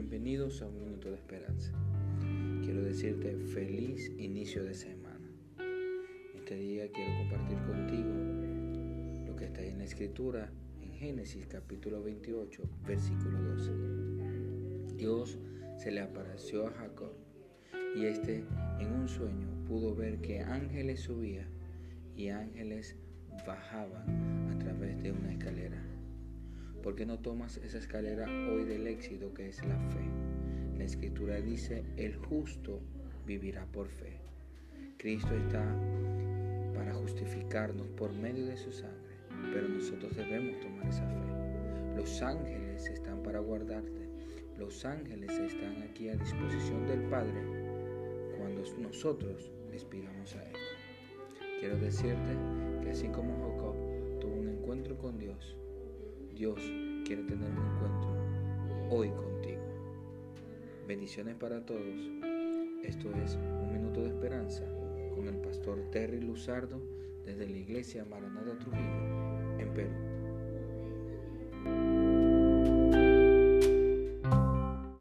bienvenidos a un minuto de esperanza. Quiero decirte feliz inicio de semana. Este día quiero compartir contigo lo que está en la escritura en Génesis capítulo 28, versículo 12. Dios se le apareció a Jacob y este en un sueño pudo ver que ángeles subían y ángeles bajaban a través de una escalera. ¿Por qué no tomas esa escalera hoy del éxito que es la fe? La escritura dice, el justo vivirá por fe. Cristo está para justificarnos por medio de su sangre, pero nosotros debemos tomar esa fe. Los ángeles están para guardarte. Los ángeles están aquí a disposición del Padre cuando nosotros les pidamos a Él. Quiero decirte que así como Jacob tuvo un encuentro con Dios, Dios quiere tener un encuentro hoy contigo. Bendiciones para todos. Esto es Un Minuto de Esperanza con el pastor Terry Luzardo desde la iglesia Maranata Trujillo en Perú.